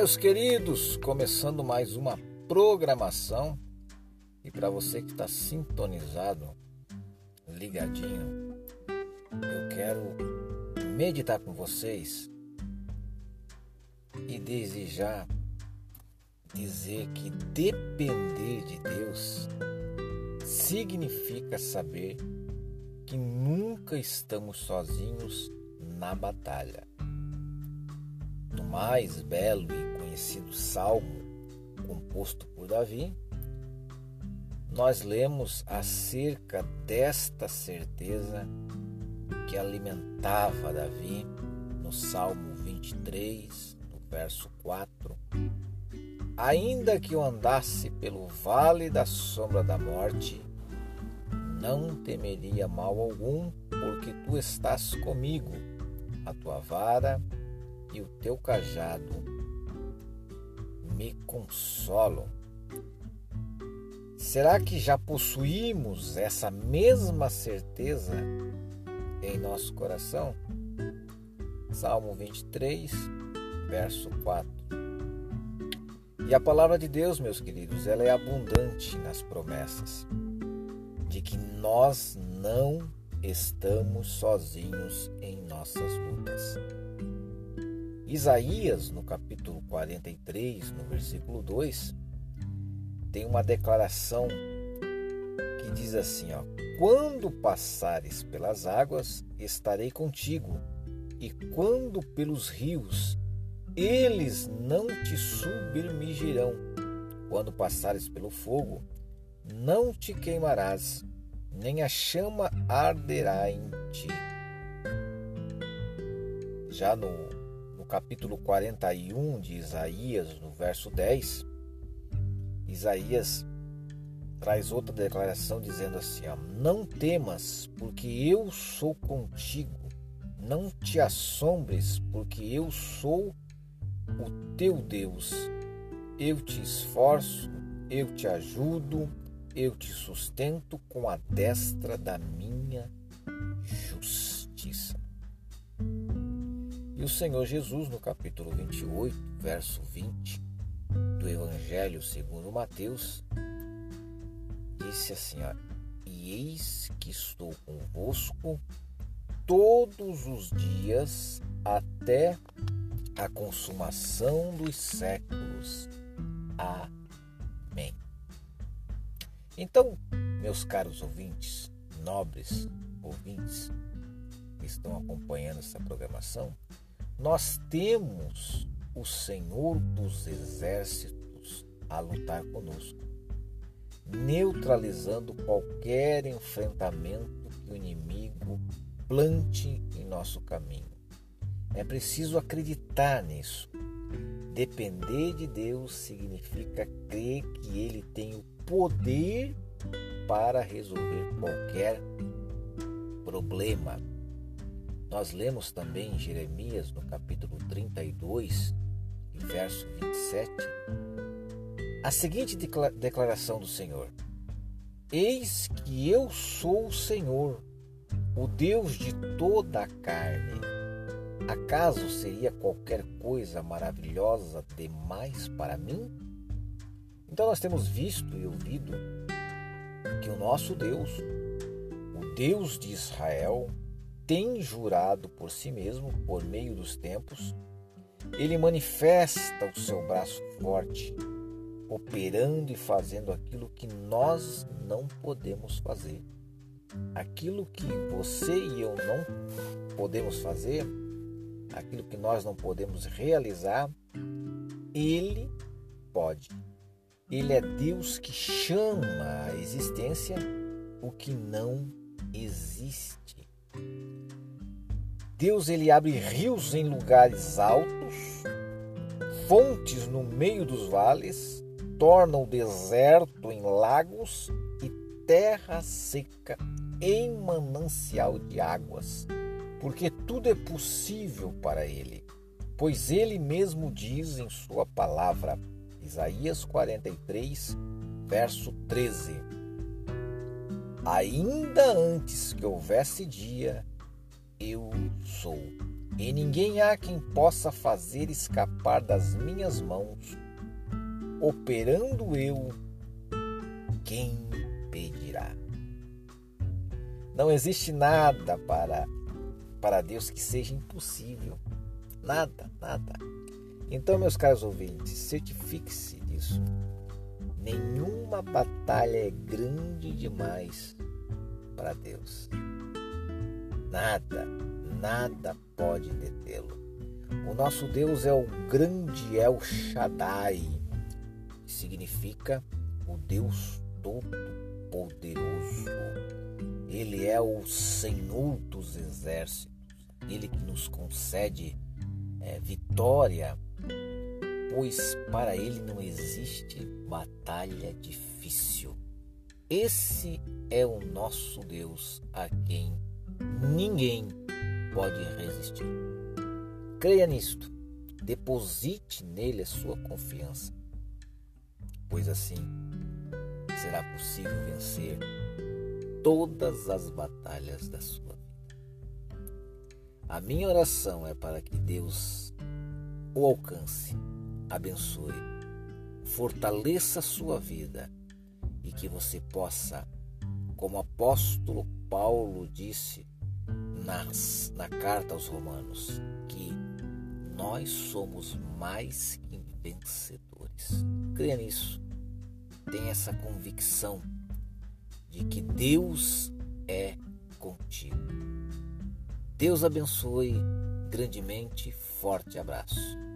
meus queridos, começando mais uma programação. E para você que está sintonizado, ligadinho, eu quero meditar com vocês e desde já dizer que depender de Deus significa saber que nunca estamos sozinhos na batalha. No mais belo e conhecido salmo composto por Davi, nós lemos acerca desta certeza que alimentava Davi no Salmo 23, no verso 4. Ainda que eu andasse pelo vale da sombra da morte, não temeria mal algum, porque tu estás comigo, a tua vara e o teu cajado me consolam. Será que já possuímos essa mesma certeza em nosso coração? Salmo 23, verso 4. E a palavra de Deus, meus queridos, ela é abundante nas promessas de que nós não estamos sozinhos em nossas lutas. Isaías, no capítulo 43, no versículo 2, tem uma declaração que diz assim: ó, Quando passares pelas águas, estarei contigo, e quando pelos rios, eles não te submergirão. Quando passares pelo fogo, não te queimarás, nem a chama arderá em ti. Já no capítulo 41 de Isaías, no verso 10, Isaías traz outra declaração dizendo assim: ó, Não temas, porque eu sou contigo. Não te assombres, porque eu sou o teu Deus. Eu te esforço, eu te ajudo, eu te sustento com a destra da minha E o Senhor Jesus, no capítulo 28, verso 20 do Evangelho segundo Mateus, disse assim: ó, E eis que estou convosco todos os dias até a consumação dos séculos. Amém. Então, meus caros ouvintes, nobres ouvintes que estão acompanhando essa programação, nós temos o Senhor dos Exércitos a lutar conosco, neutralizando qualquer enfrentamento que o inimigo plante em nosso caminho. É preciso acreditar nisso. Depender de Deus significa crer que Ele tem o poder para resolver qualquer problema, nós lemos também em Jeremias, no capítulo 32, verso 27, a seguinte declaração do Senhor: Eis que eu sou o Senhor, o Deus de toda a carne. Acaso seria qualquer coisa maravilhosa demais para mim? Então nós temos visto e ouvido que o nosso Deus, o Deus de Israel, tem jurado por si mesmo, por meio dos tempos, ele manifesta o seu braço forte, operando e fazendo aquilo que nós não podemos fazer. Aquilo que você e eu não podemos fazer, aquilo que nós não podemos realizar, ele pode. Ele é Deus que chama à existência o que não existe. Deus ele abre rios em lugares altos, fontes no meio dos vales, torna o deserto em lagos e terra seca em manancial de águas, porque tudo é possível para ele, pois ele mesmo diz em sua palavra, Isaías 43, verso 13: Ainda antes que houvesse dia, eu sou. e ninguém há quem possa fazer escapar das minhas mãos. Operando eu, quem pedirá? Não existe nada para, para Deus que seja impossível. Nada, nada. Então, meus caros ouvintes, certifique-se disso. Nenhuma batalha é grande demais para Deus. Nada, nada pode detê-lo. O nosso Deus é o grande El Shaddai, que significa o Deus Todo-Poderoso. Ele é o Senhor dos exércitos, ele que nos concede é, vitória pois para ele não existe batalha difícil. Esse é o nosso Deus a quem ninguém pode resistir. Creia nisto, deposite nele a sua confiança, pois assim será possível vencer todas as batalhas da sua vida. A minha oração é para que Deus o alcance abençoe, fortaleça a sua vida e que você possa, como o apóstolo Paulo disse nas, na carta aos Romanos, que nós somos mais que vencedores. Creia nisso, tenha essa convicção de que Deus é contigo. Deus abençoe grandemente. Forte abraço.